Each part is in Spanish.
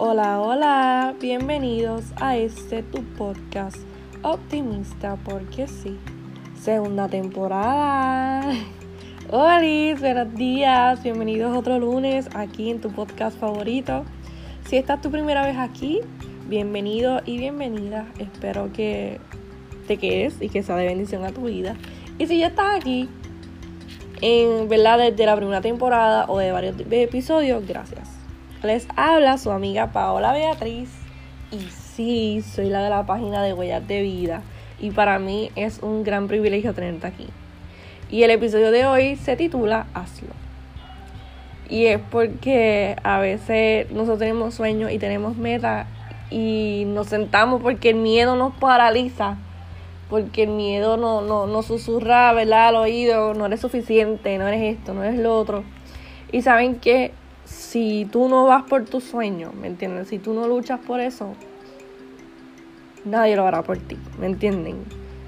Hola, hola, bienvenidos a este tu podcast optimista porque sí, segunda temporada. Hola, buenos días, bienvenidos otro lunes aquí en tu podcast favorito. Si esta es tu primera vez aquí, bienvenido y bienvenida. Espero que te quedes y que sea de bendición a tu vida. Y si ya estás aquí, en verdad desde la primera temporada o de varios episodios, gracias. Les habla su amiga Paola Beatriz y sí, soy la de la página de Huellas de Vida y para mí es un gran privilegio tenerte aquí. Y el episodio de hoy se titula Hazlo. Y es porque a veces nosotros tenemos sueños y tenemos metas y nos sentamos porque el miedo nos paraliza, porque el miedo nos no, no susurra ¿verdad? al oído, no eres suficiente, no eres esto, no eres lo otro. Y saben que si tú no vas por tu sueño, ¿me entienden? Si tú no luchas por eso, nadie lo hará por ti, ¿me entienden?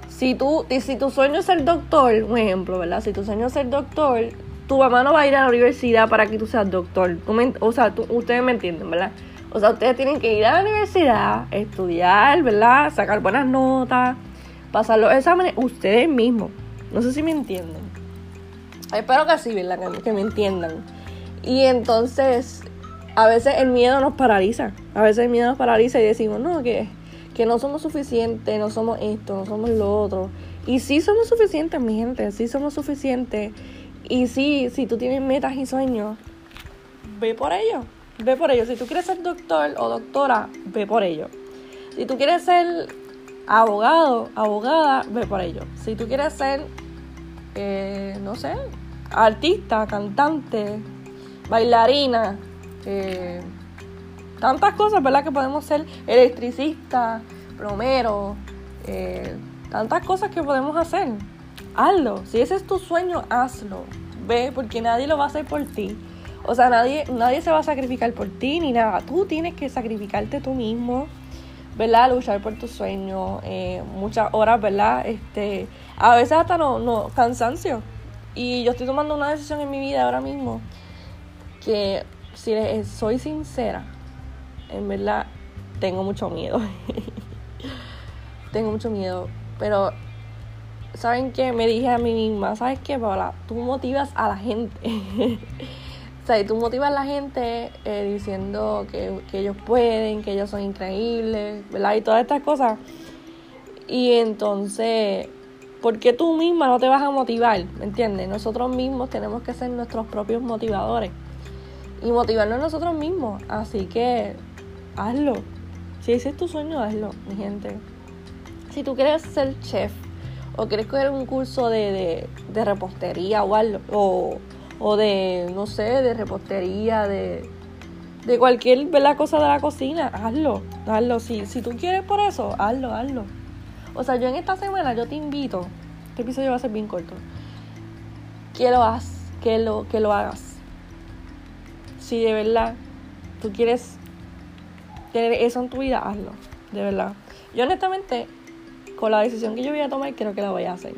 Si, tú, si tu sueño es ser doctor, un ejemplo, ¿verdad? Si tu sueño es ser doctor, tu mamá no va a ir a la universidad para que tú seas doctor. o sea, ustedes me entienden, ¿verdad? O sea, ustedes tienen que ir a la universidad, estudiar, ¿verdad? Sacar buenas notas, pasar los exámenes ustedes mismos. No sé si me entienden. Espero que sí, ¿verdad? que me entiendan. Y entonces, a veces el miedo nos paraliza. A veces el miedo nos paraliza y decimos, no, que, que no somos suficientes, no somos esto, no somos lo otro. Y sí somos suficientes, mi gente, sí somos suficientes. Y sí, si tú tienes metas y sueños, ve por ello. Ve por ello. Si tú quieres ser doctor o doctora, ve por ello. Si tú quieres ser abogado, abogada, ve por ello. Si tú quieres ser, eh, no sé, artista, cantante, bailarina, eh, tantas cosas, ¿verdad? Que podemos ser electricista, plomero, eh, tantas cosas que podemos hacer. Hazlo. Si ese es tu sueño, hazlo. Ve, porque nadie lo va a hacer por ti. O sea, nadie, nadie se va a sacrificar por ti ni nada. Tú tienes que sacrificarte tú mismo, ¿verdad? Luchar por tu sueño. Eh, muchas horas, ¿verdad? Este, a veces hasta no, no, cansancio. Y yo estoy tomando una decisión en mi vida ahora mismo que si les soy sincera, en verdad tengo mucho miedo. tengo mucho miedo. Pero, ¿saben qué? Me dije a mí misma, ¿sabes qué, Paola? Tú motivas a la gente. o sea, tú motivas a la gente eh, diciendo que, que ellos pueden, que ellos son increíbles, ¿verdad? Y todas estas cosas. Y entonces, ¿por qué tú misma no te vas a motivar? ¿Me entiendes? Nosotros mismos tenemos que ser nuestros propios motivadores y motivarnos nosotros mismos. Así que hazlo. Si ese es tu sueño, hazlo, mi gente. Si tú quieres ser chef o quieres coger un curso de, de, repostería o algo, o, o, de, no sé, de repostería, de, de cualquier ¿verdad? cosa de la cocina, hazlo, hazlo. Si, si tú quieres por eso, hazlo, hazlo. O sea, yo en esta semana yo te invito, este episodio va a ser bien corto, que lo que lo, que lo hagas si de verdad tú quieres tener eso en tu vida, hazlo. De verdad. Yo honestamente, con la decisión que yo voy a tomar, creo que la voy a hacer.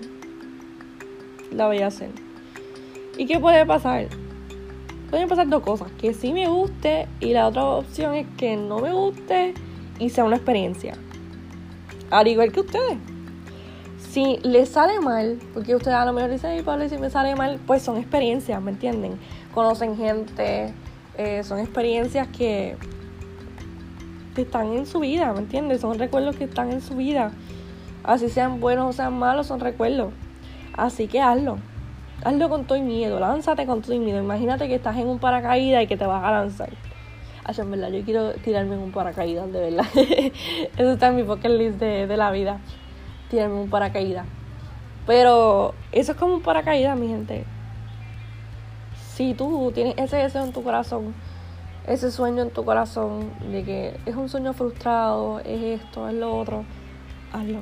La voy a hacer. ¿Y qué puede pasar? Pueden pasar dos cosas. Que sí me guste y la otra opción es que no me guste y sea una experiencia. Al igual que ustedes. Si les sale mal, porque ustedes a lo mejor dicen, Pablo, si me sale mal, pues son experiencias, ¿me entienden? Conocen gente, eh, son experiencias que, están en su vida, ¿me entiendes? Son recuerdos que están en su vida. Así sean buenos o sean malos, son recuerdos. Así que hazlo. Hazlo con todo y miedo. Lánzate con todo y miedo. Imagínate que estás en un paracaídas y que te vas a lanzar. Ay, en verdad, yo quiero tirarme en un paracaídas, de verdad. Eso está en mi pocket list de, de la vida. Tirarme un paracaídas. Pero eso es como un paracaídas, mi gente si tú tienes ese deseo en tu corazón, ese sueño en tu corazón de que es un sueño frustrado, es esto, es lo otro, hazlo.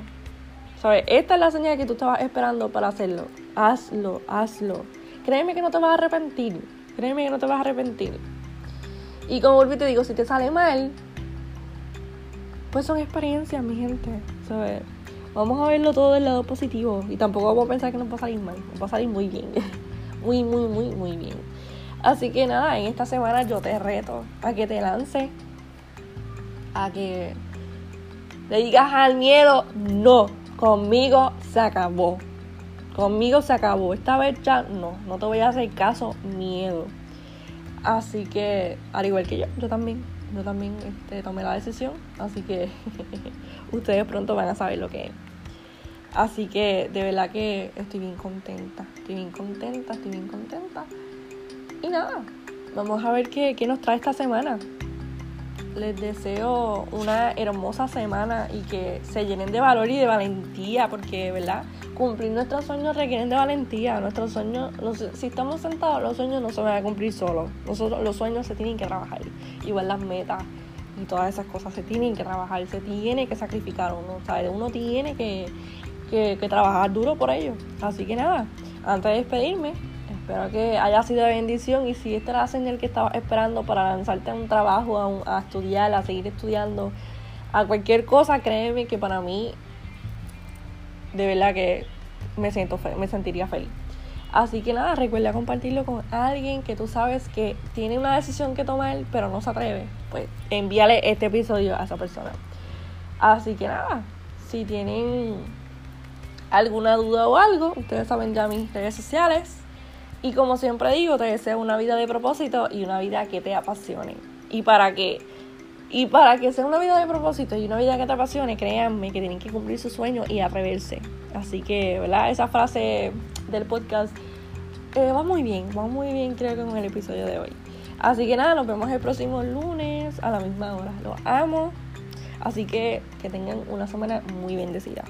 ¿Sabes? Esta es la señal que tú estabas esperando para hacerlo. Hazlo, hazlo. Créeme que no te vas a arrepentir. Créeme que no te vas a arrepentir. Y como volví te digo, si te sale mal, pues son experiencias, mi gente. ¿Sabes? Vamos a verlo todo del lado positivo. Y tampoco vamos a pensar que nos va a salir mal. Nos va a salir muy bien. muy, muy, muy, muy bien. Así que nada, en esta semana yo te reto a que te lances a que le digas al miedo, no, conmigo se acabó. Conmigo se acabó. Esta vez ya no, no te voy a hacer caso, miedo. Así que, al igual que yo, yo también, yo también este, tomé la decisión. Así que ustedes pronto van a saber lo que es. Así que de verdad que estoy bien contenta, estoy bien contenta, estoy bien contenta. Y nada, vamos a ver qué, qué nos trae esta semana. Les deseo una hermosa semana y que se llenen de valor y de valentía, porque, ¿verdad? Cumplir nuestros sueños requieren de valentía. Nuestros sueños, si estamos sentados, los sueños no se van a cumplir solos. Nosotros, los sueños se tienen que trabajar. Igual las metas y todas esas cosas se tienen que trabajar, se tiene que sacrificar uno, ¿sabes? Uno tiene que, que, trabajar duro por ello. Así que nada, antes de despedirme, espero que haya sido de bendición y si esta era la señal que estaba esperando para lanzarte a un trabajo, a, estudiar, a seguir estudiando, a cualquier cosa, créeme que para mí, de verdad que me, siento me sentiría feliz. Así que nada, recuerda compartirlo con alguien que tú sabes que tiene una decisión que tomar, pero no se atreve. Pues envíale este episodio a esa persona. Así que nada, si tienen alguna duda o algo, ustedes saben ya mis redes sociales. Y como siempre digo, te deseo una vida de propósito y una vida que te apasione. Y para que y para que sea una vida de propósito y una vida que te apasione, créanme que tienen que cumplir sus sueños y atreverse. Así que, ¿verdad? Esa frase del podcast eh, va muy bien, va muy bien creo que con el episodio de hoy. Así que nada, nos vemos el próximo lunes a la misma hora. Los amo. Así que que tengan una semana muy bendecida.